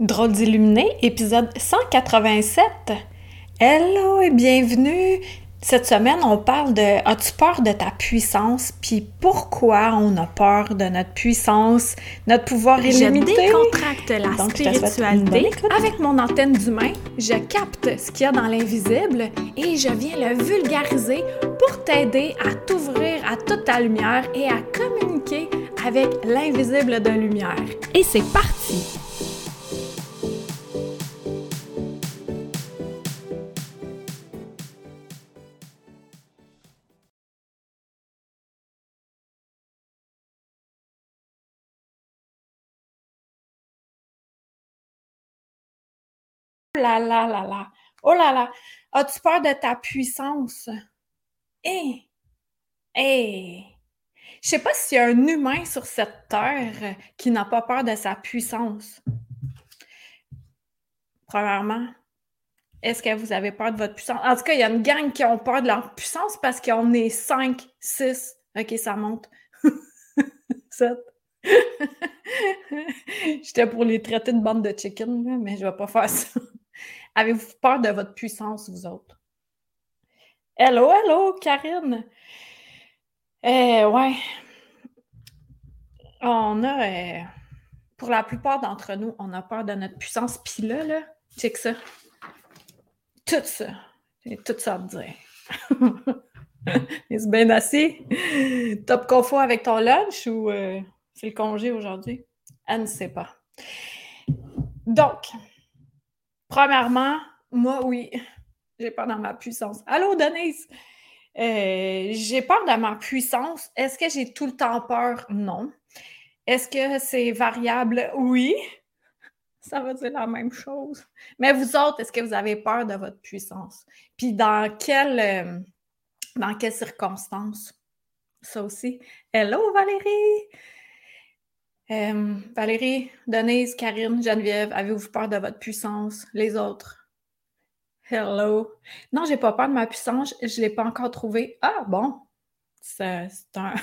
Drôle d'illuminé, épisode 187. Hello et bienvenue. Cette semaine, on parle de As-tu peur de ta puissance? Puis pourquoi on a peur de notre puissance, notre pouvoir illimité? Je décontracte la spiritualité avec mon antenne d'humain. Je capte ce qu'il y a dans l'invisible et je viens le vulgariser pour t'aider à t'ouvrir à toute ta lumière et à communiquer avec l'invisible de lumière. Et c'est parti! Là là là là. Oh là là. As-tu peur de ta puissance? Eh! Eh! Je sais pas s'il y a un humain sur cette terre qui n'a pas peur de sa puissance. Premièrement, est-ce que vous avez peur de votre puissance? En tout cas, il y a une gang qui ont peur de leur puissance parce qu'on est 5, 6. OK, ça monte. 7. J'étais pour les traiter de bande de chicken, mais je vais pas faire ça. Avez-vous peur de votre puissance, vous autres? Hello, hello, Karine! Eh, ouais. On a, euh, pour la plupart d'entre nous, on a peur de notre puissance. Puis là, là, que ça. Tout ça. tout ça à dire. C'est bien assez? Top confort avec ton lunch ou euh, c'est le congé aujourd'hui? Elle ne sait pas. Donc, Premièrement, moi, oui, j'ai peur de ma puissance. Allô, Denise? Euh, j'ai peur de ma puissance. Est-ce que j'ai tout le temps peur? Non. Est-ce que c'est variable? Oui. Ça veut dire la même chose. Mais vous autres, est-ce que vous avez peur de votre puissance? Puis dans euh, dans quelles circonstances? Ça aussi. Hello, Valérie! Euh, Valérie, Denise, Karine, Geneviève, avez-vous peur de votre puissance? Les autres? Hello? Non, j'ai pas peur de ma puissance, je ne l'ai pas encore trouvée. Ah bon, c'est un.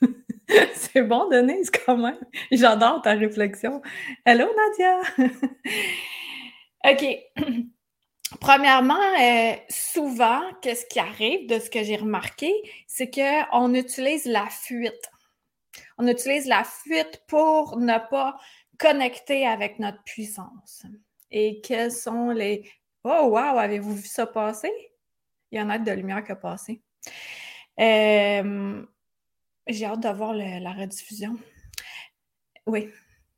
c'est bon, Denise, quand même. J'adore ta réflexion. Hello, Nadia. OK. Premièrement, euh, souvent, qu'est-ce qui arrive de ce que j'ai remarqué, c'est qu'on utilise la fuite on utilise la fuite pour ne pas connecter avec notre puissance. Et quels sont les... Oh, wow, avez-vous vu ça passer? Il y en a de lumière qui a passé. Euh, j'ai hâte de voir la rediffusion. Oui,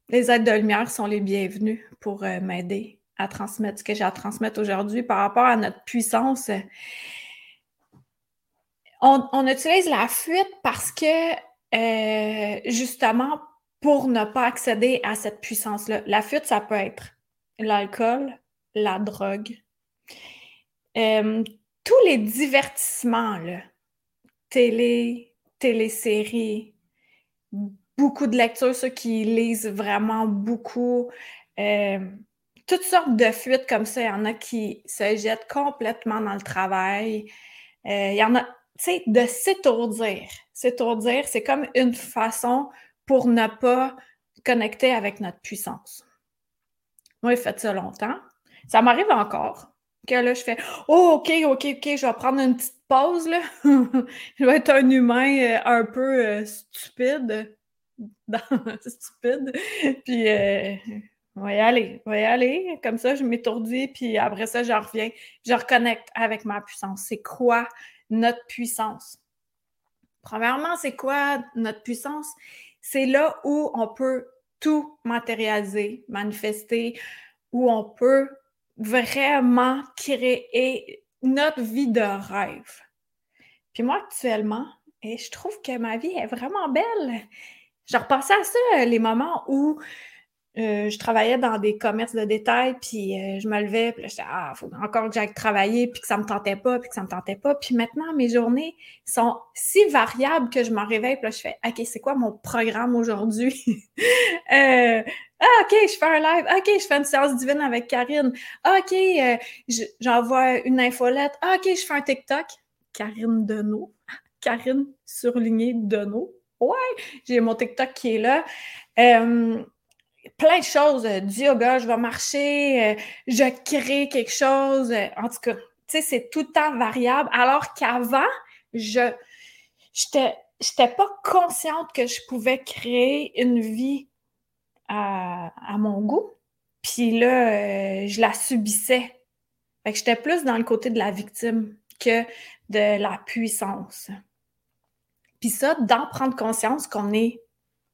les aides de lumière sont les bienvenus pour euh, m'aider à transmettre ce que j'ai à transmettre aujourd'hui par rapport à notre puissance. on utilise la fuite parce que euh, justement pour ne pas accéder à cette puissance-là. La fuite, ça peut être l'alcool, la drogue, euh, tous les divertissements, là, télé, téléséries, beaucoup de lectures, ceux qui lisent vraiment beaucoup, euh, toutes sortes de fuites comme ça. Il y en a qui se jettent complètement dans le travail. il y en a, tu sais, de s'étourdir S'étourdir, c'est comme une façon pour ne pas connecter avec notre puissance. Moi, j'ai fait ça longtemps. Ça m'arrive encore que là, je fais Oh, OK, OK, OK, je vais prendre une petite pause. Je vais être un humain euh, un peu euh, stupide. stupide. Puis, euh, on va y aller, on va y aller. Comme ça, je m'étourdis, puis après ça, je reviens. Je reconnecte avec ma puissance. C'est quoi notre puissance? Premièrement, c'est quoi notre puissance? C'est là où on peut tout matérialiser, manifester, où on peut vraiment créer notre vie de rêve. Puis moi, actuellement, et je trouve que ma vie est vraiment belle. Je repensais à ça, les moments où euh, je travaillais dans des commerces de détail, puis euh, je me levais, puis là, j'étais, ah, faut encore que j'aille travailler, puis que ça me tentait pas, puis que ça me tentait pas. Puis maintenant, mes journées sont si variables que je m'en réveille, puis là, je fais, OK, c'est quoi mon programme aujourd'hui? euh, ah, OK, je fais un live. OK, je fais une séance divine avec Karine. Ah, OK, euh, j'envoie une infolette. Ah, OK, je fais un TikTok. Karine Deneau. Karine surlignée Deneau. Ouais, j'ai mon TikTok qui est là. Euh, plein de choses, du yoga, je vais marcher, je crée quelque chose. En tout cas, tu sais, c'est tout le temps variable. Alors qu'avant, je j'étais pas consciente que je pouvais créer une vie à, mon goût. Puis là, je la subissais. Fait que j'étais plus dans le côté de la victime que de la puissance. Puis ça, d'en prendre conscience qu'on est,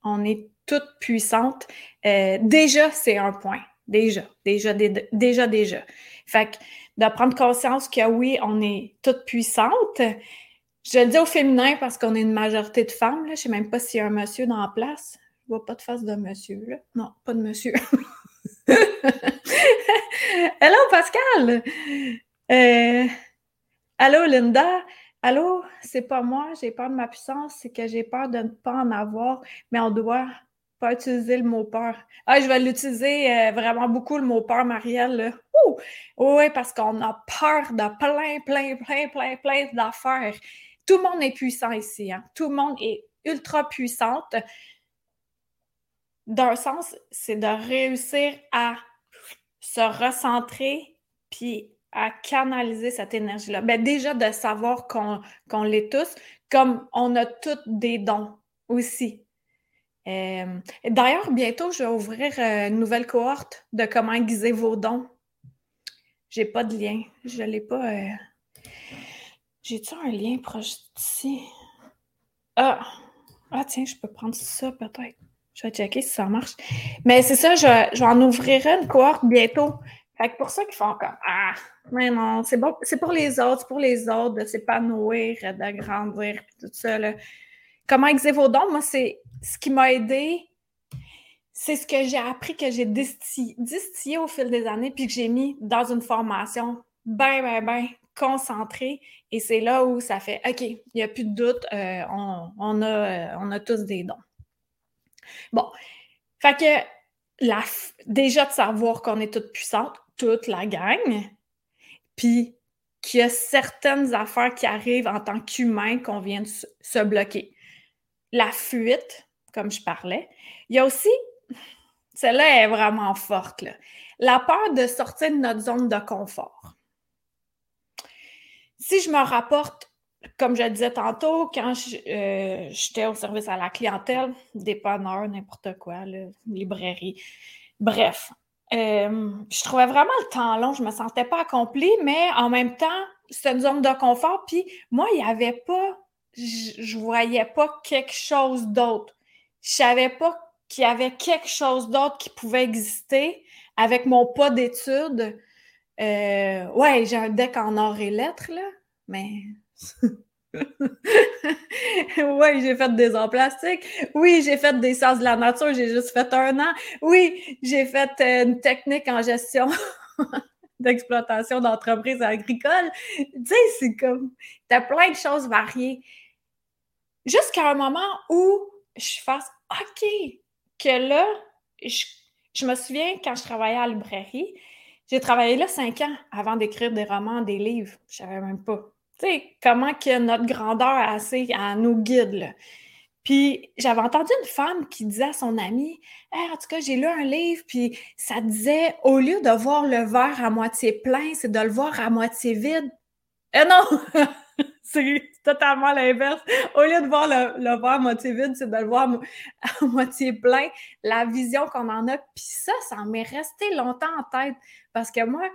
on est toute puissante, euh, déjà, c'est un point. Déjà, déjà, déjà, déjà. Fait que de prendre conscience que oui, on est toute puissante. Je le dis au féminin parce qu'on est une majorité de femmes. Là. Je sais même pas s'il y a un monsieur dans la place. Je vois pas de face de monsieur. Là. Non, pas de monsieur. Hello, Pascal! Euh, allô, Linda? Allô, c'est pas moi, j'ai peur de ma puissance, c'est que j'ai peur de ne pas en avoir, mais on doit pas utiliser le mot peur. Ah, je vais l'utiliser euh, vraiment beaucoup, le mot peur, Marielle. Oui, parce qu'on a peur de plein, plein, plein, plein, plein d'affaires. Tout le monde est puissant ici. Hein? Tout le monde est ultra puissante. D'un sens, c'est de réussir à se recentrer puis à canaliser cette énergie-là. Ben déjà, de savoir qu'on l'est tous, comme on a tous des dons aussi. Euh, d'ailleurs, bientôt, je vais ouvrir euh, une nouvelle cohorte de comment aiguiser vos dons. J'ai pas de lien. Je l'ai pas. Euh, j'ai-tu un lien proche d'ici? Ah! Ah, tiens, je peux prendre ça peut-être. Je vais checker si ça marche. Mais c'est ça, je, je vais en ouvrir une cohorte bientôt. Fait que pour ça qu'ils font comme Ah, mais non, c'est bon, c'est pour les autres, c'est pour les autres de s'épanouir, d'agrandir, tout ça. Là. Comment exercer vos dons? Moi, c'est ce qui m'a aidé, c'est ce que j'ai appris, que j'ai distillé, au fil des années, puis que j'ai mis dans une formation bien, bien, bien concentrée. Et c'est là où ça fait OK, il n'y a plus de doute, euh, on, a, euh, on a tous des dons. Bon. Fait que la, déjà de savoir qu'on est toute puissante, toute la gang, puis qu'il y a certaines affaires qui arrivent en tant qu'humain qu'on vient de se bloquer. La fuite, comme je parlais. Il y a aussi, celle-là est vraiment forte, la peur de sortir de notre zone de confort. Si je me rapporte, comme je le disais tantôt, quand euh, j'étais au service à la clientèle, dépanneur, n'importe quoi, librairie, bref, euh, je trouvais vraiment le temps long, je me sentais pas accomplie, mais en même temps, c'était une zone de confort. Puis moi, il n'y avait pas, je, voyais pas quelque chose d'autre. Je savais pas qu'il y avait quelque chose d'autre qui pouvait exister avec mon pas d'études. Euh, ouais, j'ai un deck en or et lettres, là, mais oui, j'ai fait des arts plastiques. Oui, j'ai fait des sciences de la nature. J'ai juste fait un an. Oui, j'ai fait euh, une technique en gestion d'exploitation d'entreprises agricoles. Tu sais, c'est comme, t'as plein de choses variées. Jusqu'à un moment où je fasse, OK, que là, je, je me souviens quand je travaillais à la librairie, j'ai travaillé là cinq ans avant d'écrire des romans, des livres. Je savais même pas tu sais, comment que notre grandeur assez à nous guide. Puis j'avais entendu une femme qui disait à son amie En tout cas, j'ai lu un livre, puis ça disait au lieu de voir le verre à moitié plein, c'est de le voir à moitié vide. Eh non! c'est totalement l'inverse. Au lieu de voir le, verre à moitié vide, c'est de le voir à moitié plein. La vision qu'on en a. Puis ça, ça m'est resté longtemps en tête. Parce que moi,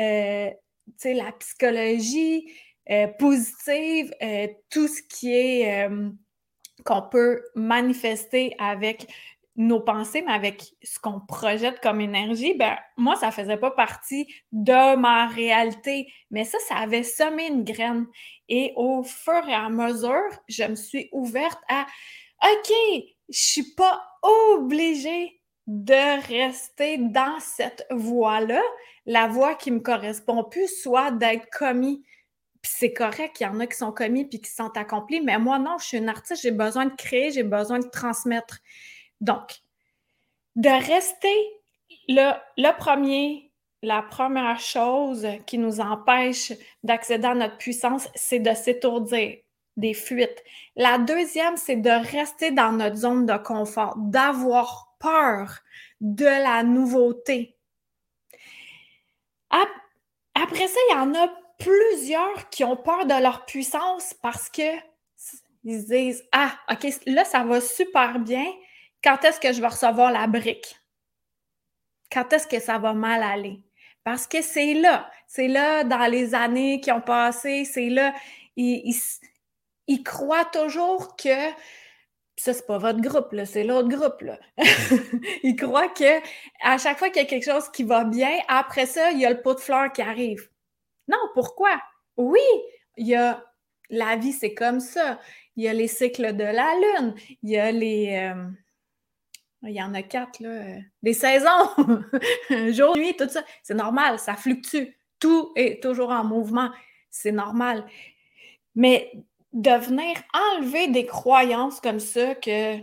euh, tu sais, la psychologie, euh, positive, euh, tout ce qui est qu'on peut manifester avec nos pensées, mais avec ce qu'on projette comme énergie, ben moi, ça faisait pas partie de ma réalité. Mais ça, ça avait semé une graine. Et au fur et à mesure, je me suis ouverte à OK, je suis pas obligée de rester dans cette voie-là, la voie qui me correspond plus, soit d'être commis puis c'est correct, il y en a qui sont commis puis qui sont accomplis, mais moi, non, je suis une artiste, j'ai besoin de créer, j'ai besoin de transmettre. Donc, de rester le, premier, la première chose qui nous empêche d'accéder à notre puissance, c'est de s'étourdir, des fuites. La deuxième, c'est de rester dans notre zone de confort, d'avoir peur de la nouveauté. Après ça, il y en a plusieurs qui ont peur de leur puissance parce que ils se disent Ah, OK, là, ça va super bien. Quand est-ce que je vais recevoir la brique? Quand est-ce que ça va mal aller? Parce que c'est là, c'est là dans les années qui ont passé, c'est là, ils, ils, croient toujours que ça, c'est pas votre groupe, c'est l'autre groupe. Là. ils croient que à chaque fois qu'il y a quelque chose qui va bien, après ça, il y a le pot de fleurs qui arrive. Non, pourquoi? Oui, il y a la vie, c'est comme ça. Il y a les cycles de la lune, il y a les. Euh, il y en a quatre, là. Des saisons, jour, nuit, tout ça. C'est normal, ça fluctue. Tout est toujours en mouvement. C'est normal. Mais de venir enlever des croyances comme ça que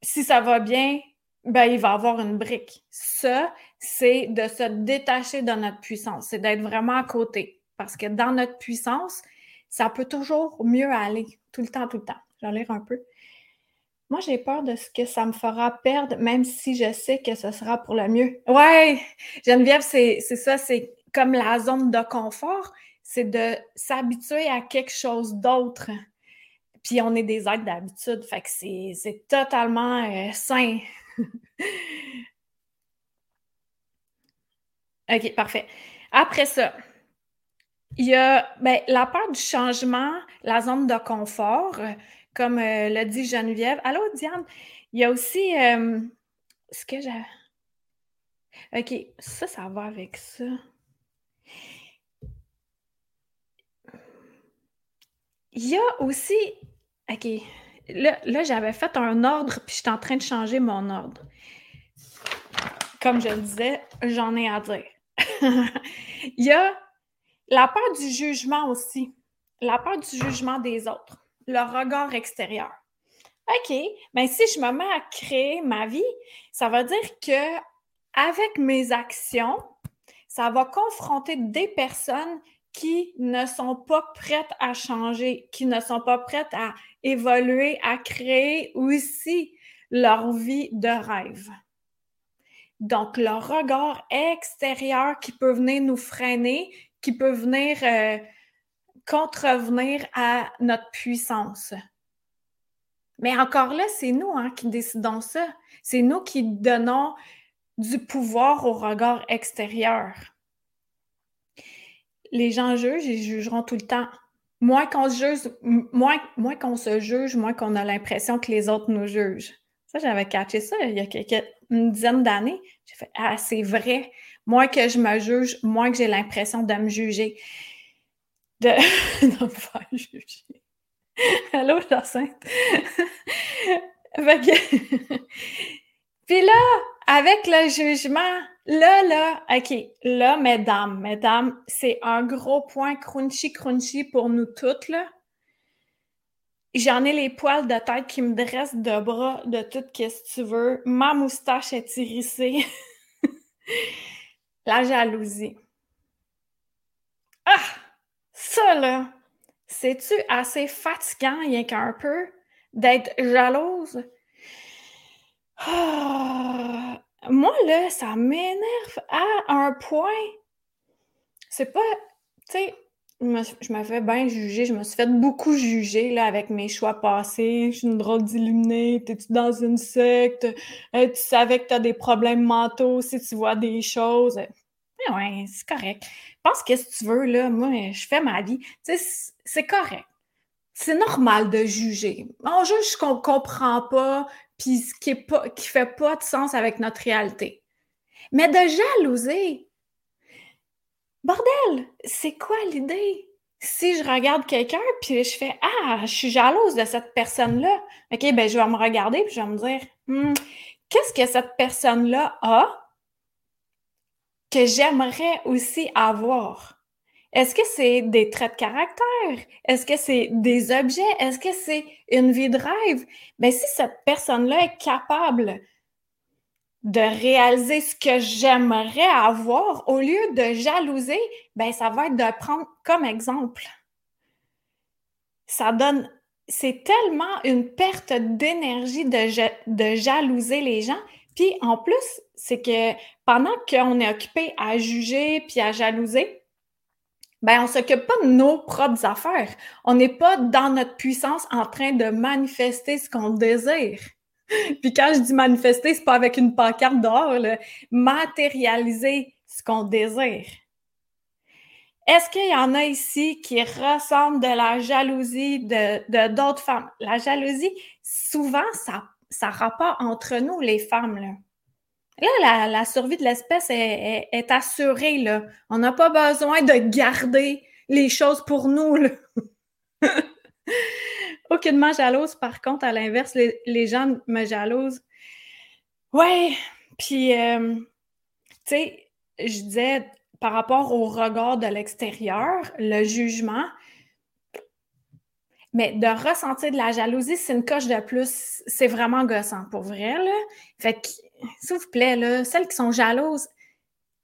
si ça va bien, ben, il va avoir une brique. Ça, c'est de se détacher de notre puissance. C'est d'être vraiment à côté. Parce que dans notre puissance, ça peut toujours mieux aller. Tout le temps, tout le temps. Je vais lire un peu. Moi, j'ai peur de ce que ça me fera perdre, même si je sais que ce sera pour le mieux. Ouais, Geneviève, c'est ça, c'est comme la zone de confort, c'est de s'habituer à quelque chose d'autre. Puis on est des êtres d'habitude, fait que c'est totalement euh, sain. OK, parfait. Après ça, il y a ben, la peur du changement, la zone de confort comme euh, l'a dit Geneviève. Allô, Diane? Il y a aussi euh, ce que j'ai. OK, ça, ça va avec ça. Il y a aussi. OK. Là, là j'avais fait un ordre, puis je suis en train de changer mon ordre. Comme je le disais, j'en ai à dire. Il y a la peur du jugement aussi. La peur du jugement des autres le regard extérieur. OK, mais si je me mets à créer ma vie, ça veut dire que avec mes actions, ça va confronter des personnes qui ne sont pas prêtes à changer, qui ne sont pas prêtes à évoluer, à créer aussi leur vie de rêve. Donc, le regard extérieur qui peut venir nous freiner, qui peut venir euh, contrevenir à notre puissance. Mais encore là, c'est nous hein, qui décidons ça. C'est nous qui donnons du pouvoir au regard extérieur. Les gens jugent, ils jugeront tout le temps. Moins qu'on se juge, moins, moins qu'on se juge, moins qu'on a l'impression que les autres nous jugent. Ça, j'avais catché ça il y a quelques, une dizaine d'années. J'ai fait Ah, c'est vrai. Moins que je me juge, moins que j'ai l'impression de me juger de ne pas juger. Allô, Jacinthe? Puis là, avec le jugement, là, là, OK, là, mesdames, mesdames, c'est un gros point crunchy, crunchy pour nous toutes, là. J'en ai les poils de tête qui me dressent de bras de tout ce que tu veux. Ma moustache est irrissée. La jalousie. Ah! Ça, là, c'est-tu assez fatigant, rien qu'un peu, d'être jalouse? Ah, moi, là, ça m'énerve à un point. C'est pas, tu sais, je me fais bien juger, je me suis fait beaucoup juger là, avec mes choix passés. Je suis une drôle d'illuminée, t'es-tu dans une secte? Euh, tu savais que tu as des problèmes mentaux si tu vois des choses. Ouais, c'est correct pense que si tu veux, là, moi, je fais ma vie. Tu sais, c'est correct. C'est normal de juger. On juge ce qu'on comprend pas, puis ce qui qui fait pas de sens avec notre réalité. Mais de jalouser, bordel, c'est quoi l'idée? Si je regarde quelqu'un, puis je fais Ah, je suis jalouse de cette personne-là, OK, ben je vais me regarder, puis je vais me dire hmm, Qu'est-ce que cette personne-là a que j'aimerais aussi avoir? Est-ce que c'est des traits de caractère? Est-ce que c'est des objets? Est-ce que c'est une vie de rêve? Mais ben, si cette personne-là est capable de réaliser ce que j'aimerais avoir, au lieu de jalouser, ben ça va être de prendre comme exemple. Ça donne, c'est tellement une perte d'énergie de, de jalouser les gens Puis en plus, c'est que pendant qu'on est occupé à juger puis à jalouser, ben on s'occupe pas de nos propres affaires. On n'est pas dans notre puissance en train de manifester ce qu'on désire. Puis quand je dis manifester, c'est pas avec une pancarte dehors, matérialiser ce qu'on désire. Est-ce qu'il y en a ici qui ressentent de la jalousie de d'autres femmes? La jalousie, souvent, ça, ça rapporte entre nous, les femmes. Là, là la, survie de l'espèce est, est, assurée. Là. On n'a pas besoin de garder les choses pour nous. Là. Aucunement jalouse, par contre, à l'inverse, les, gens me jalousent. Ouais, puis, euh, tu sais, je disais, par rapport au regard de l'extérieur, le jugement. Mais de ressentir de la jalousie, c'est une coche de plus. C'est vraiment gossant, pour vrai. Là. Fait que, s'il vous plaît, là, celles qui sont jalouses,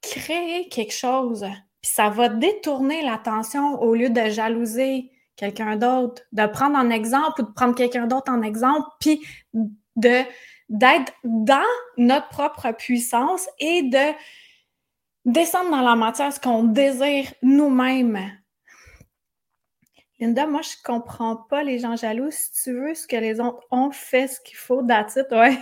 créez quelque chose. Puis ça va détourner l'attention au lieu de jalouser quelqu'un d'autre, de prendre un exemple ou de prendre quelqu'un d'autre en exemple, puis de d'être dans notre propre puissance et de descendre dans la matière ce qu'on désire nous-mêmes. Linda, moi, je comprends pas les gens jaloux. Si tu veux ce que les autres ont fait, ce qu'il faut, d'attitude, ouais.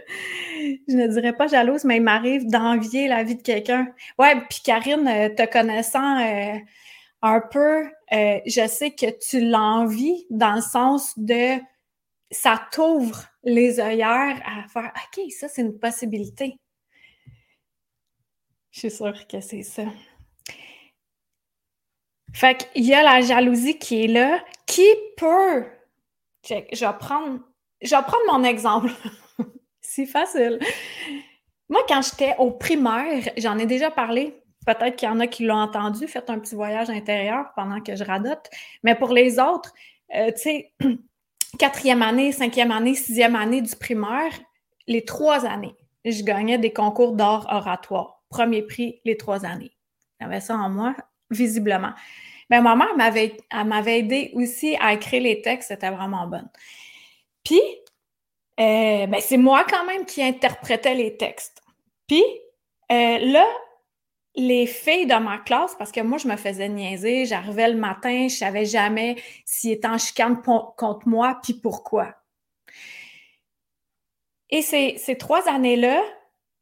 je ne dirais pas jalouse, mais il m'arrive d'envier la vie de quelqu'un. Ouais, puis Karine, euh, te connaissant euh, un peu, euh, je sais que tu l'envies dans le sens de ça t'ouvre les œillères à faire OK, ça, c'est une possibilité. Je suis sûre que c'est ça. Fait qu'il y a la jalousie qui est là, qui peut? Je vais prendre, je vais prendre mon exemple. c'est facile. Moi, quand j'étais au primaire, j'en ai déjà parlé. Peut-être qu'il y en a qui l'ont entendu, fait un petit voyage intérieur pendant que je radote. Mais pour les autres, euh, tu sais, quatrième année, cinquième année, sixième année du primaire, les trois années, je gagnais des concours d'art oratoire premier prix les trois années. J'avais ça en moi, visiblement. Mais ma mère m'avait, m'avait aidé aussi à écrire les textes, c'était vraiment bonne. Puis, euh, ben, c'est moi quand même qui interprétais les textes. Puis, euh, là, les filles de ma classe, parce que moi, je me faisais niaiser, j'arrivais le matin, je savais jamais s'ils étaient en chicane contre moi, puis pourquoi. Et ces, ces trois années-là,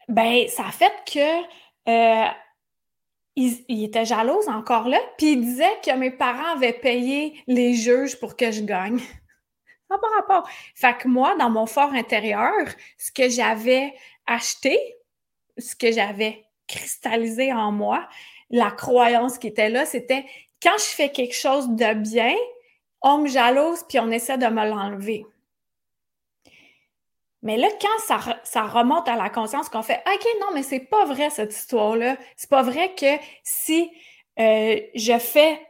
ben, ça a fait que euh, il, était jalouse encore là, puis il disait que mes parents avaient payé les juges pour que je gagne. Ça par rapport. Fait que moi, dans mon fort intérieur, ce que j'avais acheté, ce que j'avais cristallisé en moi, la croyance qui était là, c'était quand je fais quelque chose de bien, on me jalouse puis on essaie de me l'enlever. Mais là, quand ça, remonte à la conscience qu'on fait OK, non, mais c'est pas vrai cette histoire-là. C'est pas vrai que si euh, je fais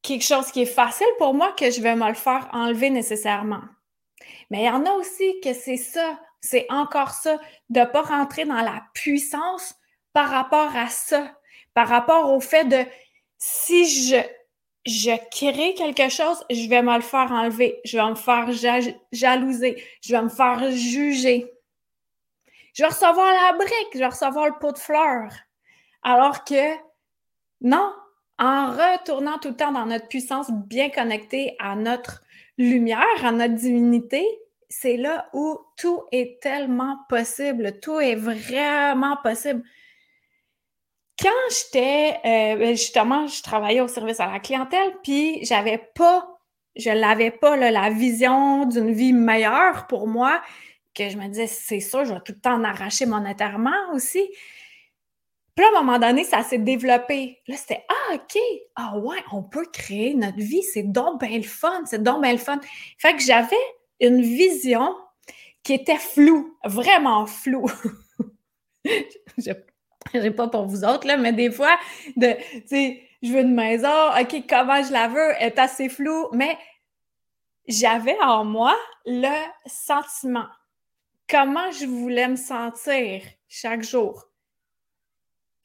quelque chose qui est facile pour moi, que je vais me le faire enlever nécessairement. Mais il y en a aussi que c'est ça, c'est encore ça, de ne pas rentrer dans la puissance par rapport à ça, par rapport au fait de si je je crée quelque chose, je vais me le faire enlever, je vais me faire jalouser, je vais me faire juger. Je vais recevoir la brique, je vais recevoir le pot de fleurs. Alors que non, en retournant tout le temps dans notre puissance bien connectée à notre lumière, à notre divinité, c'est là où tout est tellement possible, tout est vraiment possible quand j'étais, euh, ben, justement, je travaillais au service à la clientèle, puis j'avais pas, je n'avais pas la vision d'une vie meilleure pour moi, que je me disais, c'est sûr, je vais tout le temps en arracher monétairement aussi. Puis à un moment donné, ça s'est développé. Là, c'était Ah, OK, ah ouais, on peut créer notre vie, c'est donc bien le fun, c'est donc bien le fun. Fait que j'avais une vision qui était floue, vraiment floue. sais pas pour vous autres, là, mais des fois, tu sais, je veux une maison, OK, comment je la veux, est assez floue, mais j'avais en moi le sentiment. Comment je voulais me sentir chaque jour?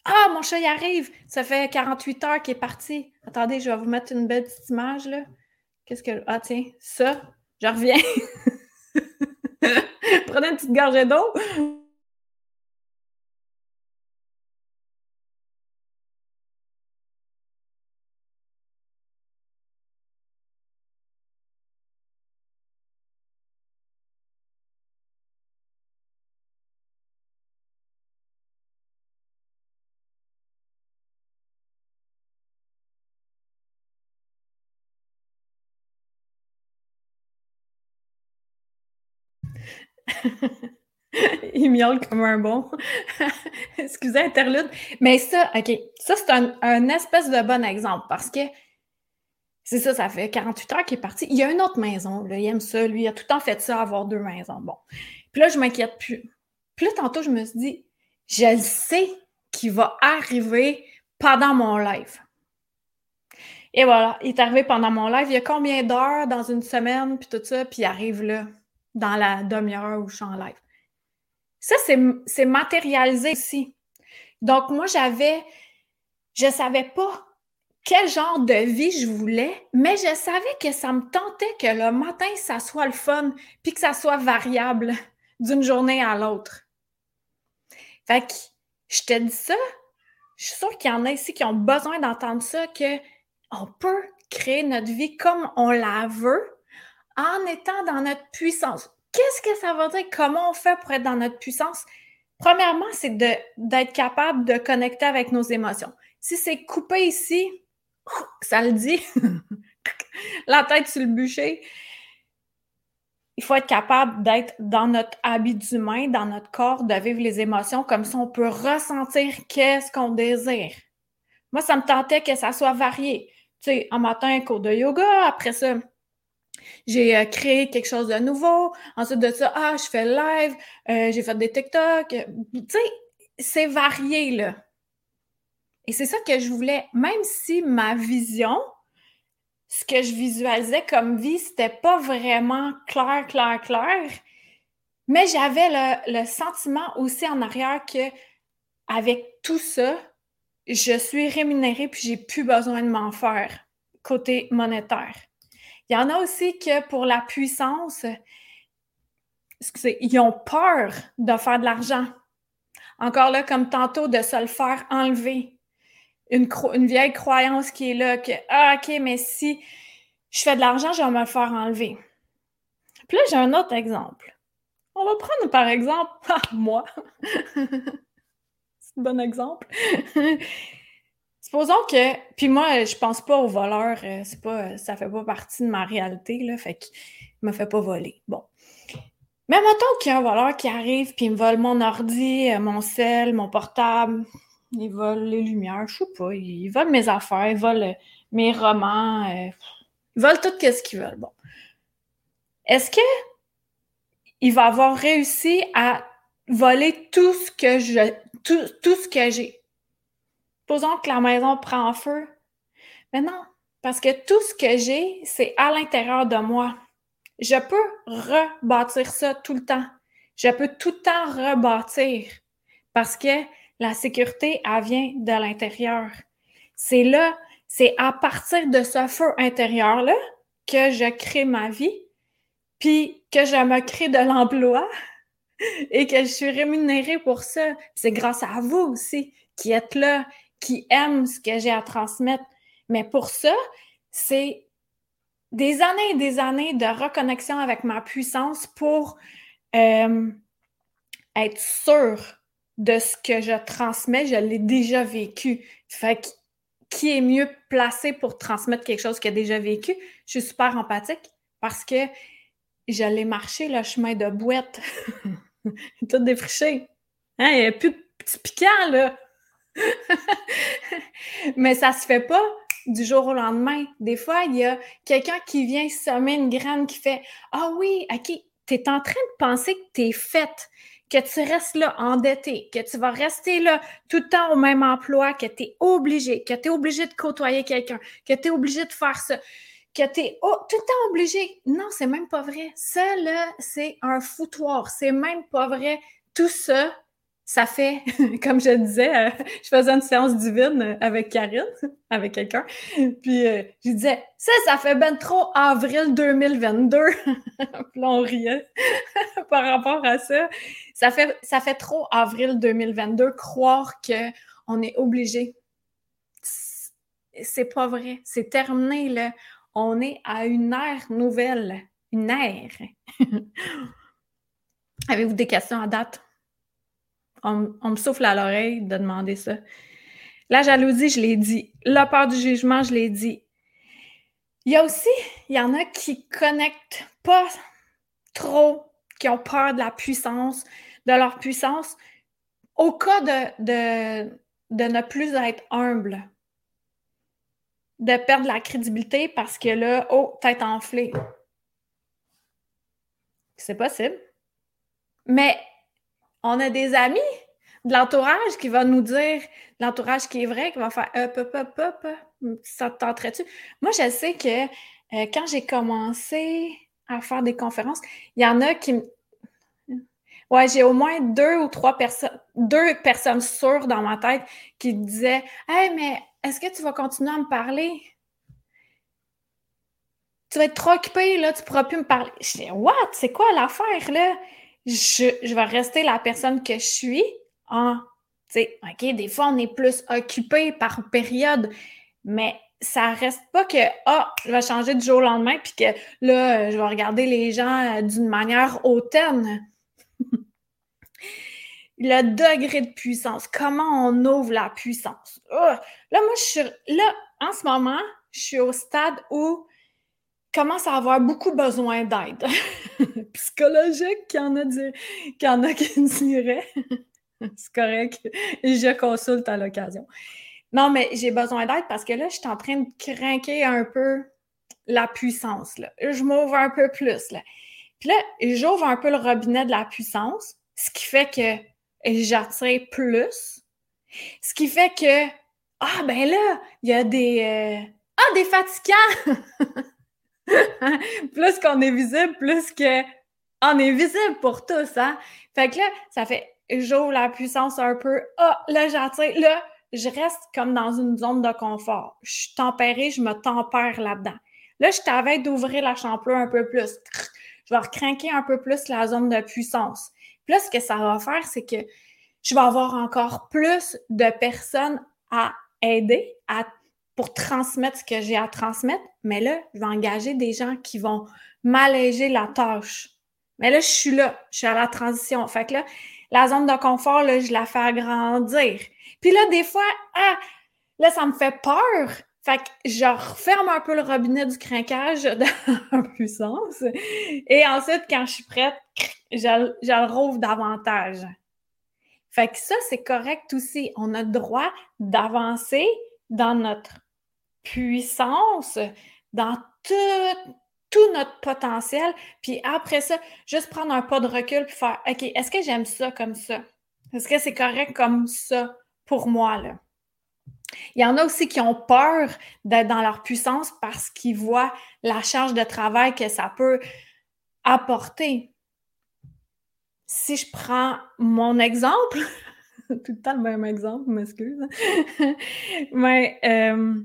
Ah, mon chat y arrive! Ça fait 48 heures qu'il est parti. Attendez, je vais vous mettre une belle petite image, là. Qu'est-ce que... Ah, tiens, ça, je reviens. Prenez une petite gorgée d'eau. il miaule comme un bon. Excusez, interlude. Mais ça, OK, ça, c'est un, espèce de bon exemple parce que c'est ça, ça fait 48 heures qu'il est parti. Il y a une autre maison, il aime ça, lui, il a tout le temps fait ça, avoir deux maisons. Bon. Puis là, je m'inquiète plus. Puis là, tantôt, je me suis dit, je le sais qu'il va arriver pendant mon live. Et voilà, il est arrivé pendant mon live. Il y a combien d'heures dans une semaine, puis tout ça, puis il arrive là, dans la demi-heure où je suis en live. Ça, c'est matérialisé ici. Donc, moi, j'avais, je ne savais pas quel genre de vie je voulais, mais je savais que ça me tentait que le matin, ça soit le fun, puis que ça soit variable d'une journée à l'autre. Fait que je te dis ça, je suis sûre qu'il y en a ici qui ont besoin d'entendre ça, que on peut créer notre vie comme on la veut en étant dans notre puissance. Qu'est-ce que ça veut dire? Comment on fait pour être dans notre puissance? Premièrement, c'est d'être capable de connecter avec nos émotions. Si c'est coupé ici, ça le dit, la tête sur le bûcher, il faut être capable d'être dans notre habit d'humain, dans notre corps, de vivre les émotions comme ça on peut ressentir qu'est-ce qu'on désire. Moi, ça me tentait que ça soit varié. Tu sais, un matin, un cours de yoga, après ça, j'ai euh, créé quelque chose de nouveau. Ensuite de ça, ah, je fais live, euh, j'ai fait des TikTok. Tu sais, c'est varié, là. Et c'est ça que je voulais, même si ma vision, ce que je visualisais comme vie, c'était pas vraiment clair, clair, clair, mais j'avais le, le, sentiment aussi en arrière que avec tout ça, je suis rémunérée puis j'ai plus besoin de m'en faire côté monétaire. Il y en a aussi que pour la puissance, excusez, ils ont peur de faire de l'argent. Encore là, comme tantôt, de se le faire enlever. Une, vieille croyance qui est là, que, ah, OK, mais si je fais de l'argent, je vais me le faire enlever. Puis là, j'ai un autre exemple. On va prendre par exemple, ah, moi. C'est un bon exemple. Supposons que, puis moi, je pense pas aux voleurs, euh, c'est pas, ça fait pas partie de ma réalité, là, fait qu'il me fait pas voler. Bon. Mais mettons qu'il y a un voleur qui arrive, puis il me vole mon ordi, euh, mon sel, mon portable, il vole les lumières, je sais pas, il vole mes affaires, il vole euh, mes romans, il vole tout ce qu'il veut. Bon. Est-ce que il va avoir réussi à voler tout ce que je, tout, tout ce que j'ai? Supposons que la maison prend feu. Mais non, parce que tout ce que j'ai, c'est à l'intérieur de moi. Je peux rebâtir ça tout le temps. Je peux tout le temps rebâtir parce que la sécurité, elle vient de l'intérieur. C'est là, c'est à partir de ce feu intérieur-là que je crée ma vie, puis que je me crée de l'emploi et que je suis rémunérée pour ça. C'est grâce à vous aussi qui êtes là, qui aiment ce que j'ai à transmettre. Mais pour ça, c'est des années et des années de reconnexion avec ma puissance pour euh, être sûre de ce que je transmets. Je l'ai déjà vécu. Fait que qui est mieux placé pour transmettre quelque chose qu'il a déjà vécu? Je suis super empathique parce que je l'ai marché le chemin de boîte. tout défriché. Hein, il n'y a plus de petits piquants, là. Mais ça se fait pas du jour au lendemain. Des fois, il y a quelqu'un qui vient semer une graine qui fait Ah oui, OK, tu es en train de penser que tu es faite, que tu restes là endetté, que tu vas rester là tout le temps au même emploi, que tu es obligé, que tu es obligé de côtoyer quelqu'un, que tu es obligé de faire ça, que tu es tout le temps obligé. Non, c'est même pas vrai. Ça, là, c'est un foutoir. C'est même pas vrai. Tout ça, ça fait, comme je disais, euh, je faisais une séance divine avec Karine, avec quelqu'un, puis euh, je disais, ça, ça fait ben trop avril 2022. puis là, on riait par rapport à ça. Ça fait, ça fait trop avril 2022 croire qu'on est obligé. C'est pas vrai. C'est terminé, là. On est à une ère nouvelle. Une ère. Avez-vous des questions à date? On, me souffle à l'oreille de demander ça. La jalousie, je l'ai dit. La peur du jugement, je l'ai dit. Il y a aussi, il y en a qui connectent pas trop qui ont peur de la puissance, de leur puissance, au cas de, ne plus être humble, de perdre la crédibilité parce que là, oh, tête enflée. C'est possible. Mais on a des amis de l'entourage qui va nous dire, l'entourage qui est vrai, qui va faire hop, hop, hop, ça te tenterait-tu? Moi, je sais que euh, quand j'ai commencé à faire des conférences, il y en a qui. Ouais, j'ai au moins deux ou trois personnes, deux personnes sûres dans ma tête qui disaient Hey, mais est-ce que tu vas continuer à me parler? Tu vas être trop occupé, là, tu pourras plus me parler. Je dis What? C'est quoi l'affaire, là? Je, vais rester la personne que je suis en. Tu sais, OK, des fois, on est plus occupé par période, mais ça reste pas que ah, je vais changer du jour au lendemain puis que là, je vais regarder les gens euh, d'une manière hautaine. le degré de puissance, comment on ouvre la puissance. là, moi, je suis là, en ce moment, je suis au stade où commence à avoir beaucoup besoin d'aide psychologique, qu'il y en a, a qui diraient. C'est correct. Je consulte à l'occasion. Non, mais j'ai besoin d'aide parce que là, je suis en train de craquer un peu la puissance. Là. Je m'ouvre un peu plus. Là. Puis là, j'ouvre un peu le robinet de la puissance, ce qui fait que j'attire plus. Ce qui fait que, ah, ben là, il y a des. Euh, ah, des fatigants! plus qu'on est visible, plus qu'on est visible pour tous, hein? Fait que là, ça fait, j'ouvre la puissance un peu. Ah, là, j'attire. Là, je reste comme dans une zone de confort. Je suis tempérée, je me tempère là-dedans. Là, je t'avais d'ouvrir la champleur un peu plus. Je vais recrinquer un peu plus la zone de puissance. Puis là, ce que ça va faire, c'est que je vais avoir encore plus de personnes à aider, pour transmettre ce que j'ai à transmettre. Mais là, je vais engager des gens qui vont m'alléger la tâche. Mais là, je suis là, je suis à la transition. Fait que là, la zone de confort, là, je la fais agrandir. Puis là, des fois, ah, là, ça me fait peur. Fait que je referme un peu le robinet du craquage de puissance. Et ensuite, quand je suis prête, je, je le rouvre davantage. Fait que ça, c'est correct aussi. On a le droit d'avancer dans notre puissance, dans tout, tout notre potentiel. Puis après ça, juste prendre un pas de recul puis faire OK, est-ce que j'aime ça comme ça? Est-ce que c'est correct comme ça? pour moi. Là? Il y en a aussi qui ont peur d'être dans leur puissance parce qu'ils voient la charge de travail que ça peut apporter. Si je prends mon exemple, tout le temps le même exemple, m'excuse, mais euh,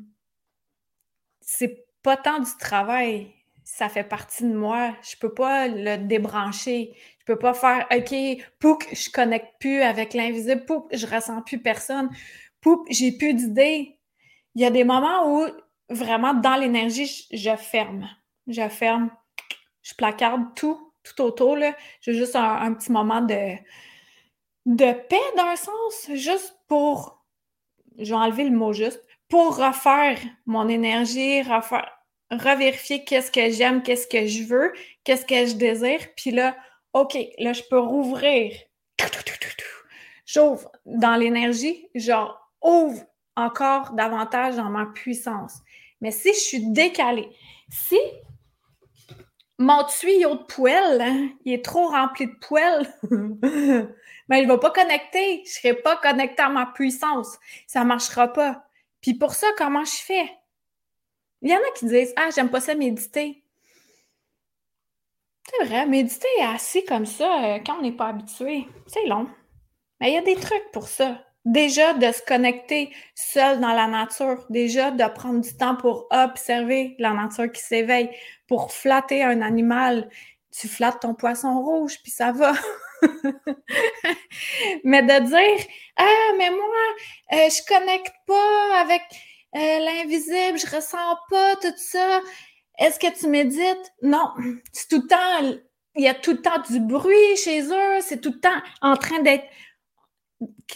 c'est pas tant du travail, ça fait partie de moi. Je peux pas le débrancher. Je peux pas faire OK, pouc, je connecte plus avec l'invisible, pouc, je ressens plus personne, pouc, j'ai plus d'idées. Il y a des moments où vraiment dans l'énergie, je ferme. Je ferme, je placarde tout, tout autour. J'ai juste un, petit moment de, de paix d'un sens, juste pour, je vais enlever le mot juste, pour refaire mon énergie, refaire, revérifier qu'est-ce que j'aime, qu'est-ce que je veux, qu'est-ce que je désire. Puis là, OK, là, je peux rouvrir. J'ouvre dans l'énergie, genre, ouvre encore davantage dans ma puissance. Mais si je suis décalée, si mon tuyau de poêle, hein, il est trop rempli de poêle, mais il ne va pas connecter. Je ne serai pas connecté à ma puissance. Ça ne marchera pas. Puis pour ça, comment je fais? Il y en a qui disent Ah, j'aime pas ça méditer. C'est vrai, méditer assis comme ça, euh, quand on n'est pas habitué, c'est long. Mais il y a des trucs pour ça. Déjà, de se connecter seul dans la nature. Déjà, de prendre du temps pour observer la nature qui s'éveille, pour flatter un animal. Tu flattes ton poisson rouge, puis ça va. mais de dire Ah, mais moi, euh, je connecte pas avec euh, l'invisible, je ressens pas tout ça. Est-ce que tu médites? Non. C'est tout le temps, il y a tout le temps du bruit chez eux, c'est tout le temps en train d'être.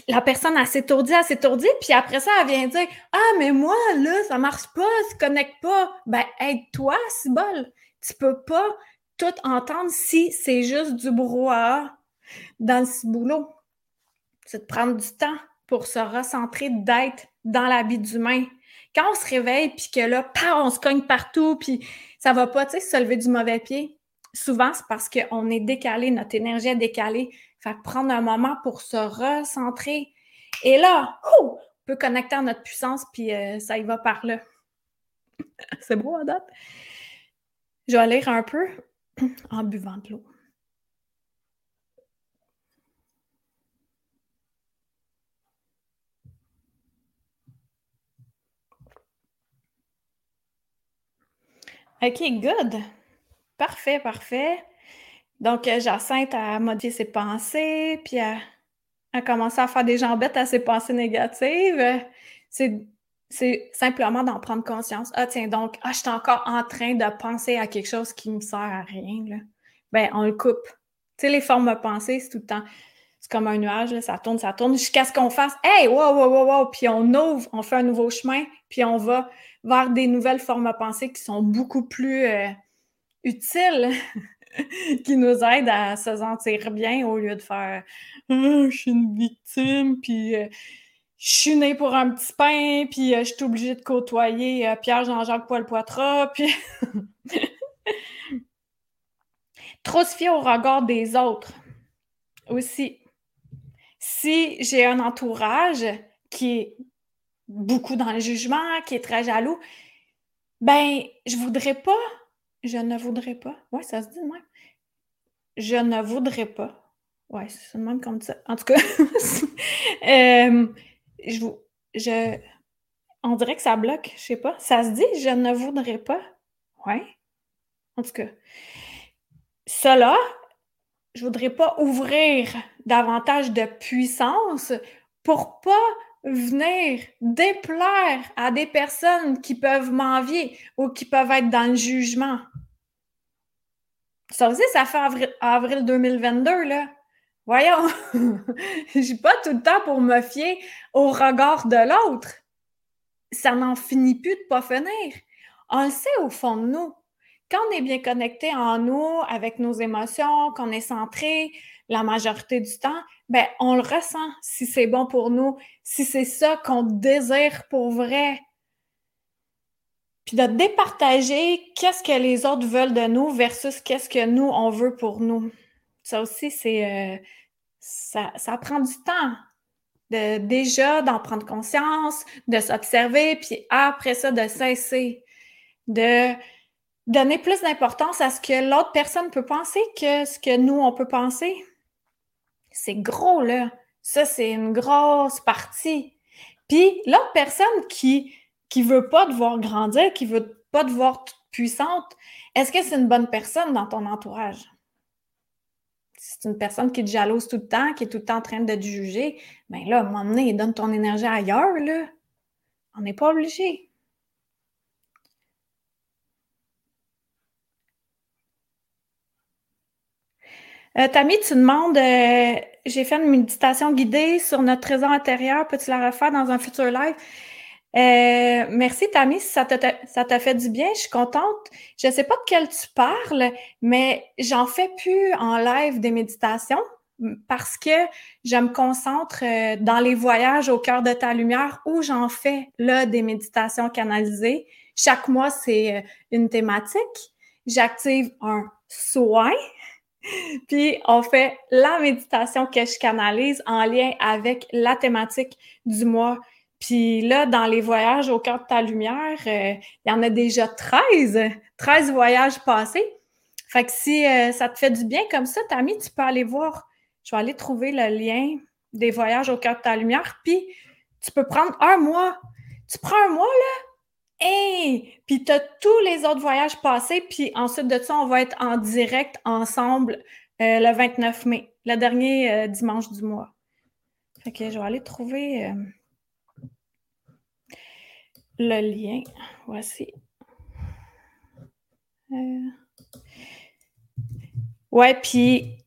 La personne, elle s'étourdit, elle s'étourdit, puis après ça, elle vient dire Ah, mais moi, là, ça marche pas, ça connecte pas. Ben, aide-toi, bol. Tu peux pas tout entendre si c'est juste du brouhaha dans ce boulot. C'est de prendre du temps pour se recentrer, d'être dans la vie d'humain. Quand on se réveille, puis que là, on se cogne partout, puis ça va pas, tu sais, se lever du mauvais pied, souvent, c'est parce qu'on est décalé, notre énergie est décalée. Fait prendre un moment pour se recentrer. Et là, on peut connecter à notre puissance, puis euh, ça y va par là. c'est beau, à date. Je vais lire un peu en buvant de l'eau. OK, good. Parfait, parfait. Donc, euh, Jacinthe a modifié ses pensées, puis a, a, commencé à faire des jambettes à ses pensées négatives. C'est, simplement d'en prendre conscience. Ah, tiens, donc, ah, je suis encore en train de penser à quelque chose qui me sert à rien. Là. Ben, on le coupe. Tu sais, les formes de pensée, c'est tout le temps. C'est comme un nuage, ça tourne, ça tourne, jusqu'à ce qu'on fasse Hey, wow, wow, wow, wow, puis on ouvre, on fait un nouveau chemin, puis on va vers des nouvelles formes de pensée qui sont beaucoup plus. Euh, utile qui nous aide à se sentir bien au lieu de faire ah, je suis une victime, puis euh, je suis née pour un petit pain, puis euh, je suis obligée de côtoyer Pierre-Jean-Jacques Poil-Poitras, puis trop se fier au regard des autres aussi. Si j'ai un entourage qui est beaucoup dans le jugement, qui est très jaloux, ben, je voudrais pas je ne voudrais pas. Ouais, ça se dit même. Je ne voudrais pas. Ouais, c'est le même comme ça. En tout cas, euh, je, je, on dirait que ça bloque, je sais pas. Ça se dit, je ne voudrais pas. Ouais. En tout cas, cela, je voudrais pas ouvrir davantage de puissance pour pas venir déplaire à des personnes qui peuvent m'envier ou qui peuvent être dans le jugement. Ça aussi, ça fait avril, avril 2022, là. Voyons, j'ai pas tout le temps pour me fier au regard de l'autre. Ça n'en finit plus de pas finir. On le sait au fond de nous. Quand on est bien connecté en nous, avec nos émotions, qu'on est centré la majorité du temps, ben, on le ressent si c'est bon pour nous, si c'est ça qu'on désire pour vrai. Puis de départager qu'est-ce que les autres veulent de nous versus qu'est-ce que nous, on veut pour nous. Ça aussi, c'est. Euh, ça, ça prend du temps. De, déjà d'en prendre conscience, de s'observer, puis après ça, de cesser. De donner plus d'importance à ce que l'autre personne peut penser que ce que nous, on peut penser. C'est gros, là. Ça, c'est une grosse partie. Puis l'autre personne qui qui veut pas te voir grandir, qui veut pas te voir puissante, est-ce que c'est une bonne personne dans ton entourage? C'est une personne qui te jalouse tout le temps, qui est tout le temps en train de te juger, bien là, à un moment donné, donne ton énergie ailleurs, là. On n'est pas obligé. Euh, Tammy, tu demandes, euh, j'ai fait une méditation guidée sur notre trésor intérieur, peux-tu la refaire dans un futur live? Euh, merci Tammy, ça t'a fait du bien, je suis contente. Je ne sais pas de quel tu parles, mais j'en fais plus en live des méditations parce que je me concentre dans les voyages au cœur de ta lumière où j'en fais là des méditations canalisées. Chaque mois, c'est une thématique. J'active un soin puis on fait la méditation que je canalise en lien avec la thématique du mois. Puis là, dans les voyages au cœur de ta lumière, euh, il y en a déjà 13, 13 voyages passés. Fait que si euh, ça te fait du bien comme ça, Tammy, tu peux aller voir. Je vais aller trouver le lien des voyages au cœur de ta lumière. Puis tu peux prendre un mois. Tu prends un mois, là, Hey! Puis tu as tous les autres voyages passés, puis ensuite de ça, on va être en direct ensemble euh, le 29 mai, le dernier euh, dimanche du mois. Fait que je vais aller trouver euh, le lien. Voici. Ouais, puis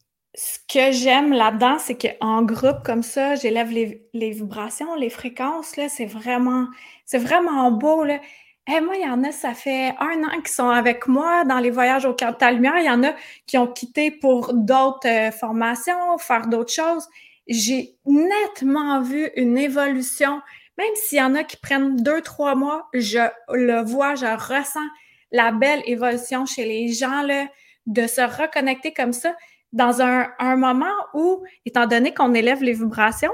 ce que j'aime là-dedans, c'est qu'en groupe comme ça, j'élève les, vibrations, les fréquences, là, c'est vraiment, c'est vraiment beau, là. Eh, moi, il y en a, ça fait un an qui sont avec moi dans les voyages au cœur de lumière. Il y en a qui ont quitté pour d'autres euh, formations, faire d'autres choses. J'ai nettement vu une évolution. Même s'il y en a qui prennent deux, trois mois, je le vois, je ressens la belle évolution chez les gens, là, de se reconnecter comme ça dans un, moment où, étant donné qu'on élève les vibrations,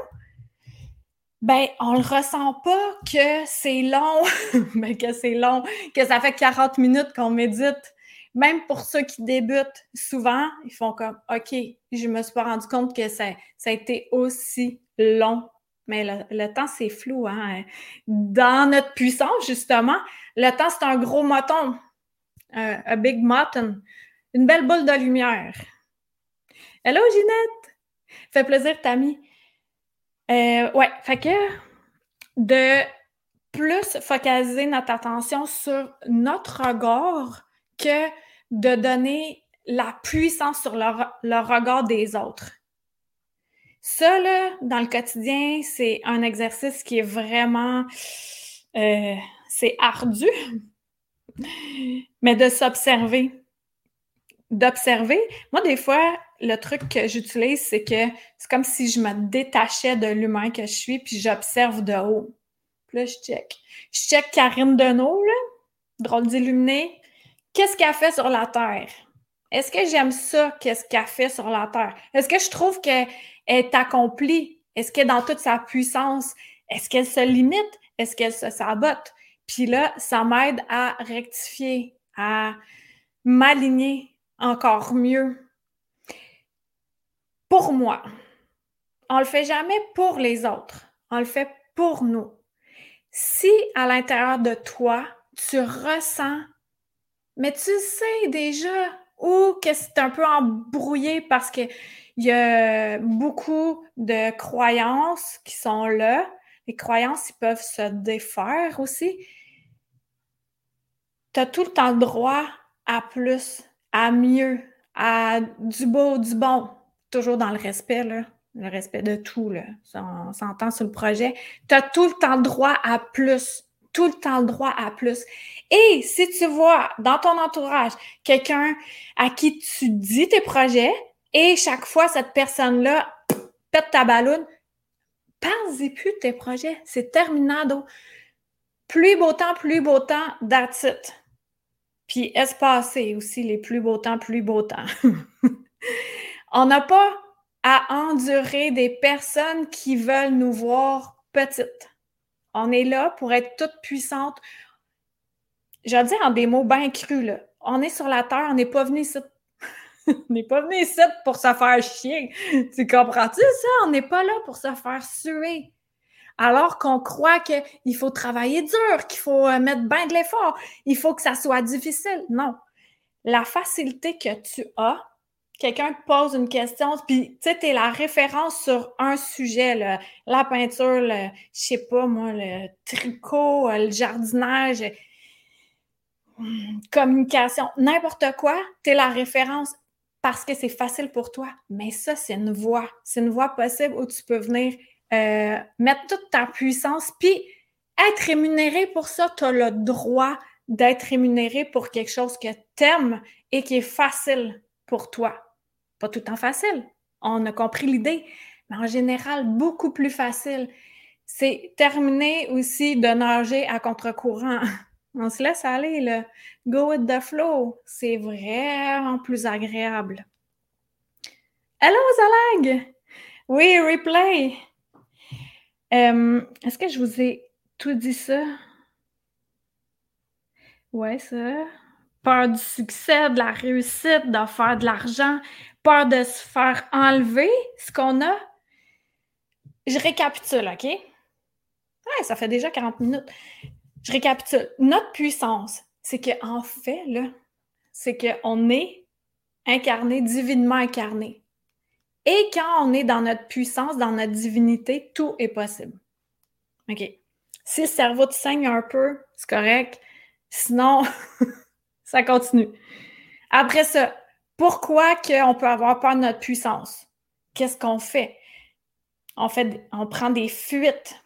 ben, on le ressent pas que c'est long, ben, que c'est long, que ça fait 40 minutes qu'on médite. Même pour ceux qui débutent, souvent, ils font comme OK, je me suis pas rendu compte que ça, ça a été aussi long. Mais le, temps, c'est flou, hein. Dans notre puissance, justement, le temps, c'est un gros moton. un a big mountain. Une belle boule de lumière. Hello, Ginette! Fait plaisir, Tammy. Euh, ouais, fait que de plus focaliser notre attention sur notre regard que de donner la puissance sur le, regard des autres. Ça, là, dans le quotidien, c'est un exercice qui est vraiment... Euh, c'est ardu, mais de s'observer. D'observer. Moi, des fois, le truc que j'utilise, c'est que c'est comme si je me détachais de l'humain que je suis, puis j'observe de haut. Puis là, je check. Je check Karine Deneau, là, drôle d'illuminée. Qu'est-ce qu'elle fait sur la Terre? Est-ce que j'aime ça, qu'est-ce qu'elle fait sur la Terre? Est-ce que je trouve qu'elle est accomplie? Est-ce qu'elle est dans toute sa puissance? Est-ce qu'elle se limite? Est-ce qu'elle se sabote? Puis là, ça m'aide à rectifier, à m'aligner encore mieux pour moi. On le fait jamais pour les autres. On le fait pour nous. Si à l'intérieur de toi, tu ressens, mais tu sais déjà ou que c'est un peu embrouillé parce qu'il y a beaucoup de croyances qui sont là. Les croyances, ils peuvent se défaire aussi. Tu as tout le temps le droit à plus, à mieux, à du beau, du bon toujours dans le respect, le respect de tout, là. on s'entend sur le projet. Tu as tout le temps le droit à plus. Tout le temps le droit à plus. Et si tu vois dans ton entourage quelqu'un à qui tu dis tes projets et chaque fois cette personne-là pète ta ballonne, parle-y plus de tes projets. C'est terminado. Plus beau temps, plus beau temps, that's. Puis espacer aussi les plus beaux temps, plus beau temps? On n'a pas à endurer des personnes qui veulent nous voir petites. On est là pour être toute puissante. Je vais dire en des mots bien crus, là. On est sur la terre, on n'est pas venu ici. on n'est pas venu ici pour se faire chier. Tu comprends-tu ça? On n'est pas là pour se faire suer. Alors qu'on croit qu'il faut travailler dur, qu'il faut euh, mettre bien de l'effort, il faut que ça soit difficile. Non. La facilité que tu as, quelqu'un te pose une question, puis tu sais, t'es la référence sur un sujet, la peinture, je sais pas moi, le tricot, le jardinage, communication, n'importe quoi, tu es la référence parce que c'est facile pour toi. Mais ça, c'est une voie. C'est une voie possible où tu peux venir euh, mettre toute ta puissance, puis être rémunéré pour ça. Tu as le droit d'être rémunéré pour quelque chose que tu aimes et qui est facile pour toi. Pas tout le temps facile. On a compris l'idée, mais en général, beaucoup plus facile. C'est terminer aussi de nager à contre-courant. On se laisse aller, là. Go with the flow. C'est vraiment plus agréable. Hello, Zalag! Oui, replay. Est-ce que je vous ai tout dit ça? Ouais, ça. Peur du succès, de la réussite, de faire de l'argent, de se faire enlever ce qu'on a. Je récapitule, OK? Ouais, ça fait déjà 40 minutes. Je récapitule. Notre puissance, c'est qu'en fait, là, c'est qu'on est incarné, divinement incarné. Et quand on est dans notre puissance, dans notre divinité, tout est possible. OK? Si le cerveau te saigne un peu, c'est correct. Sinon, ça continue. Après ça, pourquoi qu'on peut avoir peur de notre puissance? Qu'est-ce qu'on fait? On, fait? on prend des fuites.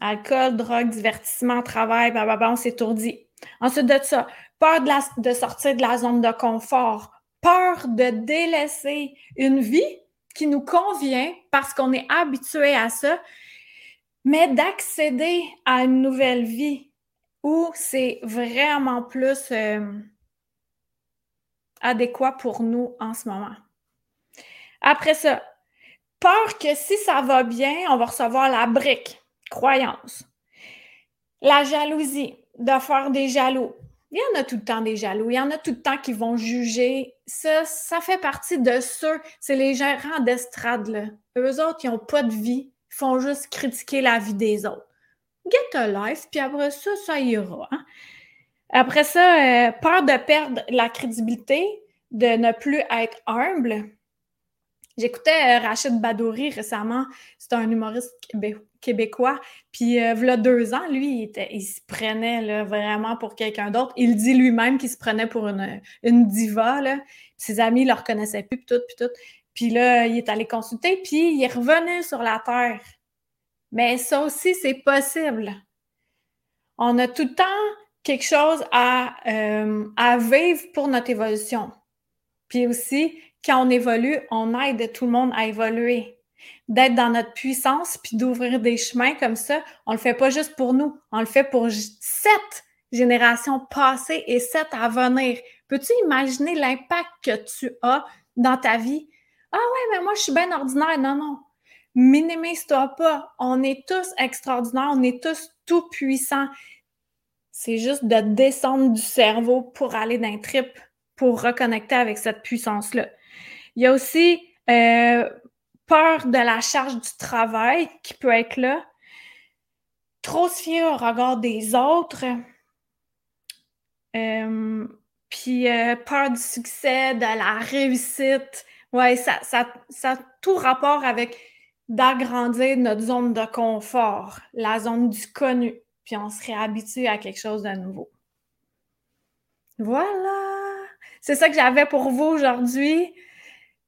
Alcool, drogue, divertissement, travail, blablabla, on s'étourdit. Ensuite de ça, peur de, de sortir de la zone de confort, peur de délaisser une vie qui nous convient parce qu'on est habitué à ça, mais d'accéder à une nouvelle vie où c'est vraiment plus euh, adéquat pour nous en ce moment. Après ça, peur que si ça va bien, on va recevoir la brique, croyance. La jalousie, de faire des jaloux. Il y en a tout le temps des jaloux. Il y en a tout le temps qui vont juger. Ça, ça fait partie de ceux, c'est les gérants d'estrade, là. Eux autres, ils n'ont pas de vie. Ils font juste critiquer la vie des autres. Get a life, puis après ça, ça ira. Hein. Après ça, euh, peur de perdre la crédibilité, de ne plus être humble. J'écoutais euh, Rachid Badouri récemment. C'est un humoriste québécois. Puis, euh, a deux ans, lui, il, se prenait vraiment pour quelqu'un d'autre. Il dit lui-même qu'il se prenait pour une, diva. Là. Ses amis ne le reconnaissaient plus, puis tout, puis tout. Puis là, il est allé consulter, puis il revenu sur la Terre. Mais ça aussi, c'est possible. On a tout le temps quelque chose à, euh, à vivre pour notre évolution. Puis aussi, quand on évolue, on aide tout le monde à évoluer. D'être dans notre puissance, puis d'ouvrir des chemins comme ça, on le fait pas juste pour nous, on le fait pour sept générations passées et sept à venir. Peux-tu imaginer l'impact que tu as dans ta vie? Ah ouais, mais moi, je suis bien ordinaire. Non, non. Minimise-toi pas. On est tous extraordinaires, on est tous tout puissants. C'est juste de descendre du cerveau pour aller d'un trip, pour reconnecter avec cette puissance-là. Il y a aussi euh, peur de la charge du travail qui peut être là. Trop se fier au regard des autres. Euh, puis euh, peur du succès, de la réussite. Ouais, ça, ça, ça a tout rapport avec d'agrandir notre zone de confort, la zone du connu, puis on serait habitué à quelque chose de nouveau. Voilà! C'est ça que j'avais pour vous aujourd'hui.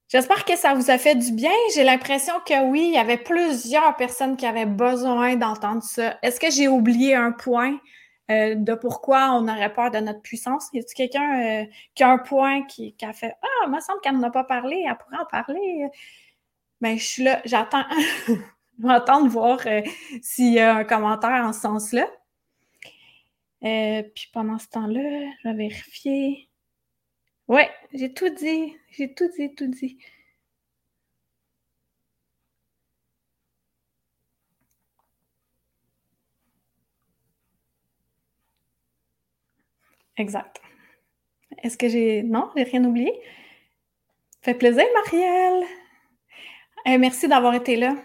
J'espère que ça vous a fait du bien. J'ai l'impression que oui, il y avait plusieurs personnes qui avaient besoin d'entendre ça. Est-ce que j'ai oublié un point euh, de pourquoi on aurait peur de notre puissance? Y a-t-il quelqu'un euh, qui a un point qui, a fait Ah, il me semble qu'elle n'en a pas parlé, elle pourrait en parler? Ben, je suis là, j'attends. de voir euh, s'il y a un commentaire en ce sens-là. puis pendant ce temps-là, je vais vérifier. Ouais, j'ai tout dit. J'ai tout dit, tout dit. Exact. Est-ce que j'ai. Non, j'ai rien oublié? Fait plaisir, Marielle! Eh, merci d'avoir été là.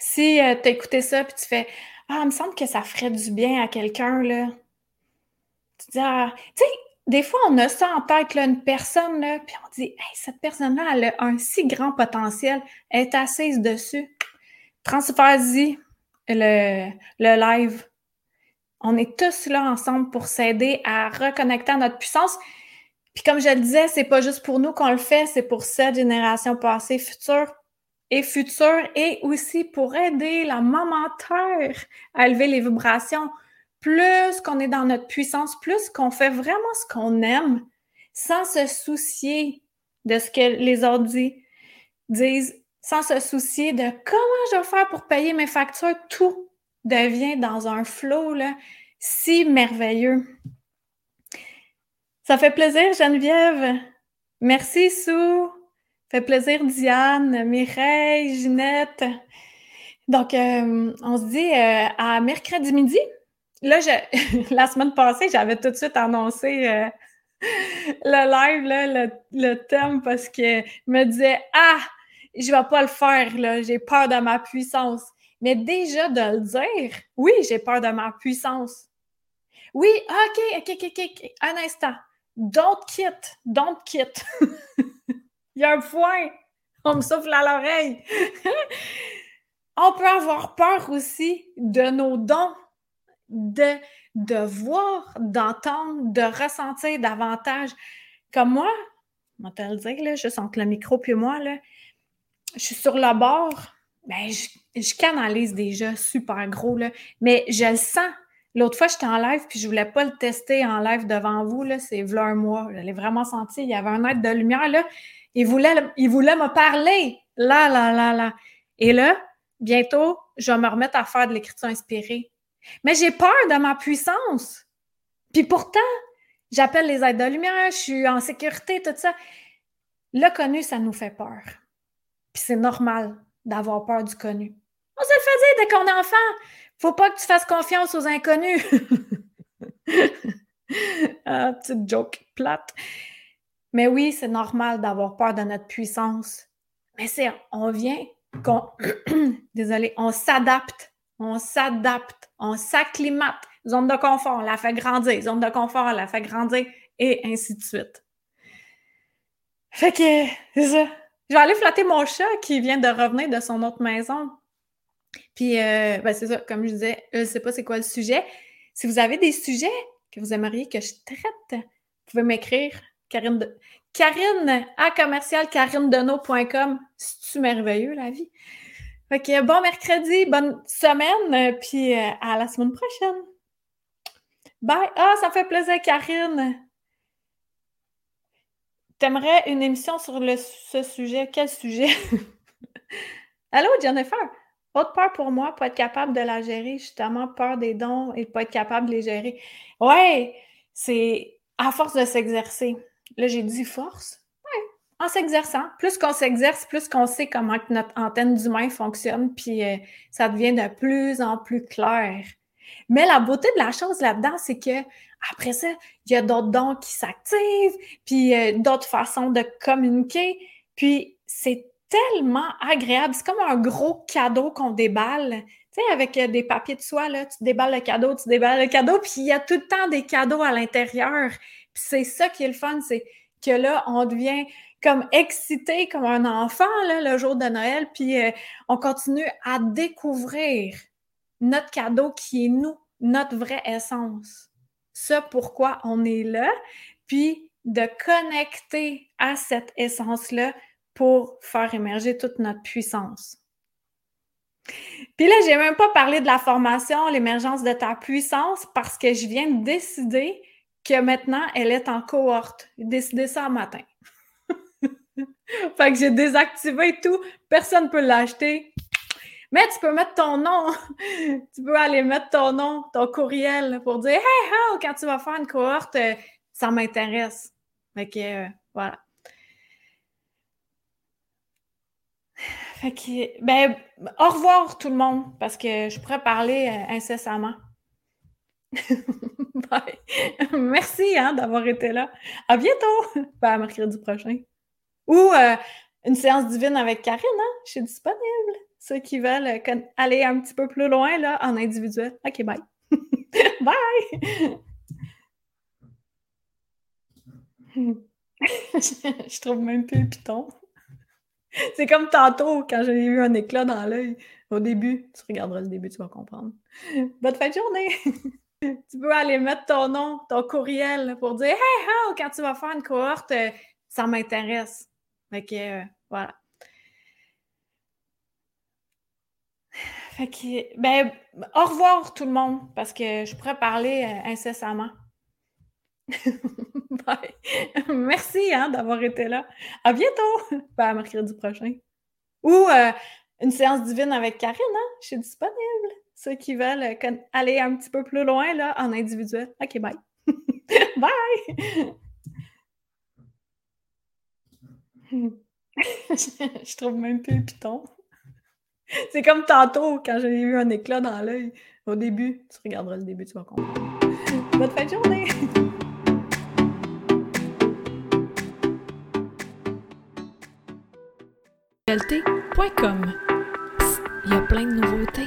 Si euh, tu écouté ça puis tu fais Ah, il me semble que ça ferait du bien à quelqu'un, là. Tu dis Ah, tu sais, des fois, on a ça en tête, là, une personne, là, puis on dit hey, cette personne-là, elle a un si grand potentiel, elle est assise dessus. Transfère-y le, le live. On est tous là ensemble pour s'aider à reconnecter à notre puissance. Puis comme je le disais, c'est pas juste pour nous qu'on le fait, c'est pour cette génération passée, future et future, et aussi pour aider la maman à élever les vibrations plus qu'on est dans notre puissance, plus qu'on fait vraiment ce qu'on aime sans se soucier de ce que les autres disent, sans se soucier de comment je vais faire pour payer mes factures, tout devient dans un flot là, si merveilleux. Ça fait plaisir, Geneviève. Merci, Sue. Fait plaisir, Diane, Mireille, Ginette. Donc, euh, on se dit euh, à mercredi midi là, je, la semaine passée, j'avais tout de suite annoncé euh, le live, le, thème, parce que me disais Ah, je vais pas le faire, là, j'ai peur de ma puissance. Mais déjà de le dire, oui, j'ai peur de ma puissance. Oui, OK, OK, OK, OK, un instant. Don't quit, don't quit. Il y a un point. On me souffle à l'oreille. On peut avoir peur aussi de nos dons de, de voir, d'entendre, de ressentir davantage. Comme moi, on va le dire, là, juste entre le micro puis moi, je suis sur le bord, ben, je, canalise déjà super gros, là, mais je le sens. L'autre fois, j'étais en live, puis je voulais pas le tester en live devant vous, c'est v'là un mois. Je l'ai vraiment senti, il y avait un être de lumière, là. Il voulait, me parler. Là, là, là, là. Et là, bientôt, je vais me remettre à faire de l'écriture inspirée. Mais j'ai peur de ma puissance. Puis pourtant, j'appelle les aides de lumière, je suis en sécurité, tout ça. Le connu, ça nous fait peur. Puis c'est normal d'avoir peur du connu. On se le fait dire dès qu'on est enfant. Faut pas que tu fasses confiance aux inconnus. ah, petite joke plate. Mais oui, c'est normal d'avoir peur de notre puissance. Mais c'est, on vient, qu'on, désolé, on s'adapte, on s'adapte, on s'acclimate. Zone de confort, on la fait grandir. Zone de confort, on la fait grandir et ainsi de suite. Fait que, c'est ça. Je vais aller flatter mon chat qui vient de revenir de son autre maison. Puis, euh, ben c'est ça, comme je disais, je ne sais pas c'est quoi le sujet. Si vous avez des sujets que vous aimeriez que je traite, vous pouvez m'écrire. Karine, à commercial C'est-tu merveilleux, la vie? Fait bon mercredi, bonne semaine, puis euh, à la semaine prochaine. Bye! Ah, ça fait plaisir, Karine! T'aimerais une émission sur ce sujet? Quel sujet? Allô, Jennifer? Autre peur pour moi, pas être capable de la gérer, justement, peur des dons et pas être capable de les gérer. Ouais, c'est à force de s'exercer. Là, j'ai dit force. Ouais, en s'exerçant. Plus qu'on s'exerce, plus qu'on sait comment notre antenne d'humain fonctionne, puis euh, ça devient de plus en plus clair. Mais la beauté de la chose là-dedans, c'est que après ça, il y a d'autres dons qui s'activent, puis euh, d'autres façons de communiquer. Puis c'est tellement agréable. C'est comme un gros cadeau qu'on déballe. Tu sais, avec euh, des papiers de soie, là, tu déballes le cadeau, tu déballes le cadeau, puis il y a tout le temps des cadeaux à l'intérieur. C'est ça qui est le fun, c'est que là, on devient comme excité comme un enfant le jour de Noël, puis euh, on continue à découvrir notre cadeau qui est nous, notre vraie essence. Ce pourquoi on est là, puis de connecter à cette essence-là pour faire émerger toute notre puissance. Puis là, j'ai même pas parlé de la formation, l'émergence de ta puissance, parce que je viens de décider que maintenant, elle est en cohorte. J'ai décidé ça un matin. fait que j'ai désactivé tout. Personne ne peut l'acheter. Mais tu peux mettre ton nom. tu peux aller mettre ton nom, ton courriel pour dire Hey, how, quand tu vas faire une cohorte, euh, ça m'intéresse. Fait que euh, voilà. Fait que, ben, au revoir tout le monde, parce que je pourrais parler euh, incessamment. Bye. Merci hein, d'avoir été là. À bientôt! Ben, à mercredi prochain. Ou euh, une séance divine avec Karine, hein? Je suis disponible. Ceux qui veulent euh, aller un petit peu plus loin là, en individuel. OK, bye. bye! je trouve même plus le piton. C'est comme tantôt, quand j'ai eu un éclat dans l'œil. Au début, tu regarderas le début, tu vas comprendre. Bonne fin de journée! Tu peux aller mettre ton nom, ton courriel pour dire Hey, quand tu vas faire une cohorte, euh, ça m'intéresse. Fait que, euh, voilà. Fait que, ben, au revoir tout le monde, parce que je pourrais parler euh, incessamment. Bye. Merci hein, d'avoir été là. À bientôt. Ben, à mercredi prochain. Ou une séance divine avec Karine. Hein? Je suis disponible. Ceux qui veulent euh, aller un petit peu plus loin là, en individuel. OK, bye. bye. je trouve même plus le piton. C'est comme tantôt quand j'ai eu un éclat dans l'œil. Au début, tu regarderas le début, tu vas comprendre. Bonne fin de journée! Il y a plein de nouveautés.